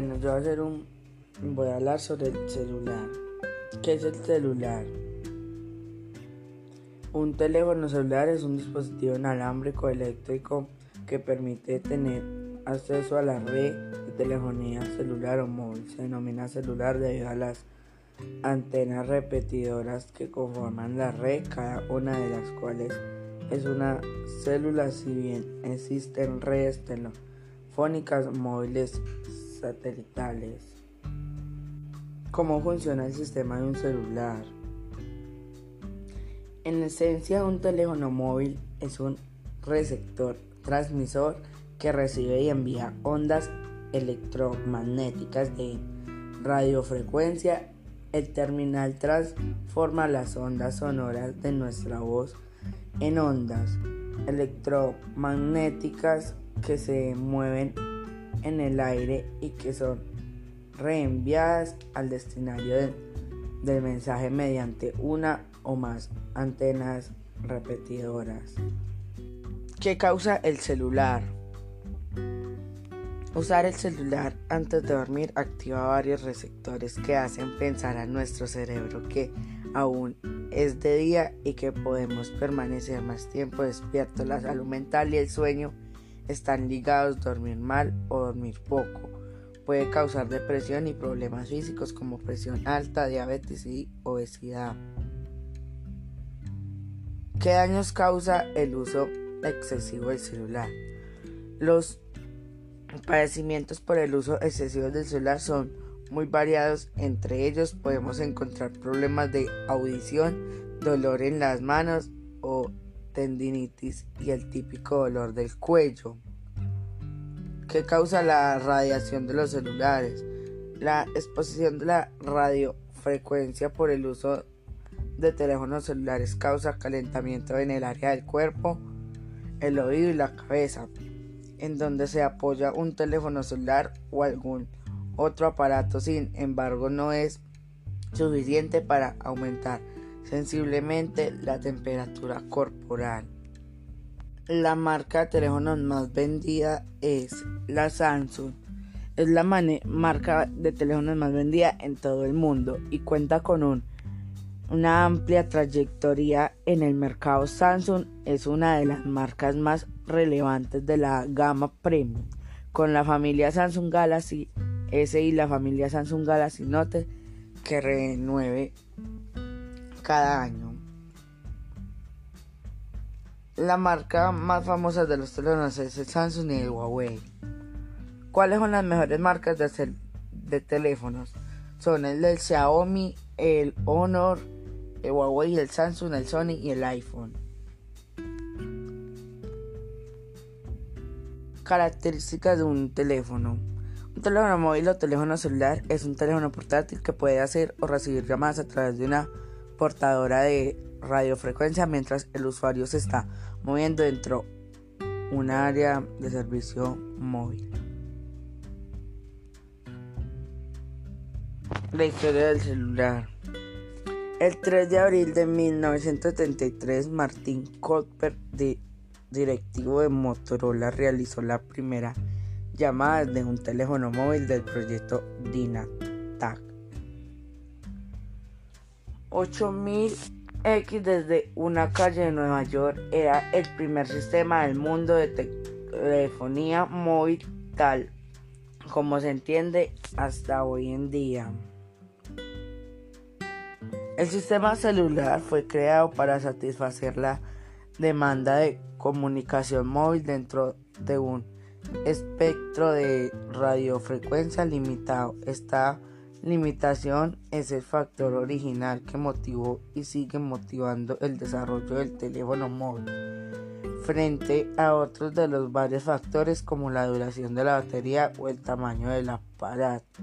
Yo voy a hacer un voy a hablar sobre el celular. ¿Qué es el celular? Un teléfono celular es un dispositivo inalámbrico eléctrico que permite tener acceso a la red de telefonía celular o móvil. Se denomina celular debido a las antenas repetidoras que conforman la red, cada una de las cuales es una célula, si bien existen redes telefónicas móviles satelitales. ¿Cómo funciona el sistema de un celular? En esencia, un teléfono móvil es un receptor transmisor que recibe y envía ondas electromagnéticas de radiofrecuencia. El terminal transforma las ondas sonoras de nuestra voz en ondas electromagnéticas que se mueven en el aire y que son reenviadas al destinario del, mensaje mediante una o más antenas repetidoras. ¿Qué causa el celular? Usar el celular antes de dormir activa varios receptores que hacen pensar a nuestro cerebro que aún es de día y que podemos permanecer más tiempo despiertos. La salud mental y el sueño están ligados a dormir mal o dormir poco. Puede causar depresión y problemas físicos como presión alta, diabetes y obesidad. ¿Qué daños causa el uso excesivo del celular? Los padecimientos por el uso excesivo del celular son muy variados. Entre ellos podemos encontrar problemas de audición, dolor en las manos o tendinitis y el típico dolor del cuello. ¿Qué causa la radiación de los celulares? La exposición de la radiofrecuencia por el uso de teléfonos celulares causa calentamiento en el área del cuerpo, el oído y la cabeza, en donde se apoya un teléfono celular o algún otro aparato. Sin embargo, no es suficiente para aumentar sensiblemente la temperatura corporal. La marca de teléfonos más vendida es la Samsung. Es la marca de teléfonos más vendida en todo el mundo y cuenta con una amplia trayectoria en el mercado. Samsung es una de las marcas más relevantes de la gama premium, con la familia Samsung Galaxy S y la familia Samsung Galaxy Note que renueve cada año. La marca más famosa de los teléfonos es el Samsung y el Huawei. ¿Cuáles son las mejores marcas de, de teléfonos? Son el del Xiaomi, el Honor, el Huawei, el Samsung, el Sony y el iPhone. Características de un teléfono. Un teléfono móvil o teléfono celular es un teléfono portátil que puede hacer o recibir llamadas a través de una portadora de radiofrecuencia mientras el usuario se está moviendo dentro un área de servicio móvil. La historia del celular. El 3 de abril de 1973, Martin Colbert, directivo de Motorola, realizó la primera llamada de un teléfono móvil del proyecto Dynatac. 8000 X desde una calle de Nueva York era el primer sistema del mundo de telefonía móvil tal como se entiende hasta hoy en día. El sistema celular fue creado para satisfacer la demanda de comunicación móvil dentro de un espectro de radiofrecuencia limitado. Esta limitación es el factor original que motivó y sigue motivando el desarrollo del teléfono móvil frente a otros de los varios factores como la duración de la batería o el tamaño del aparato.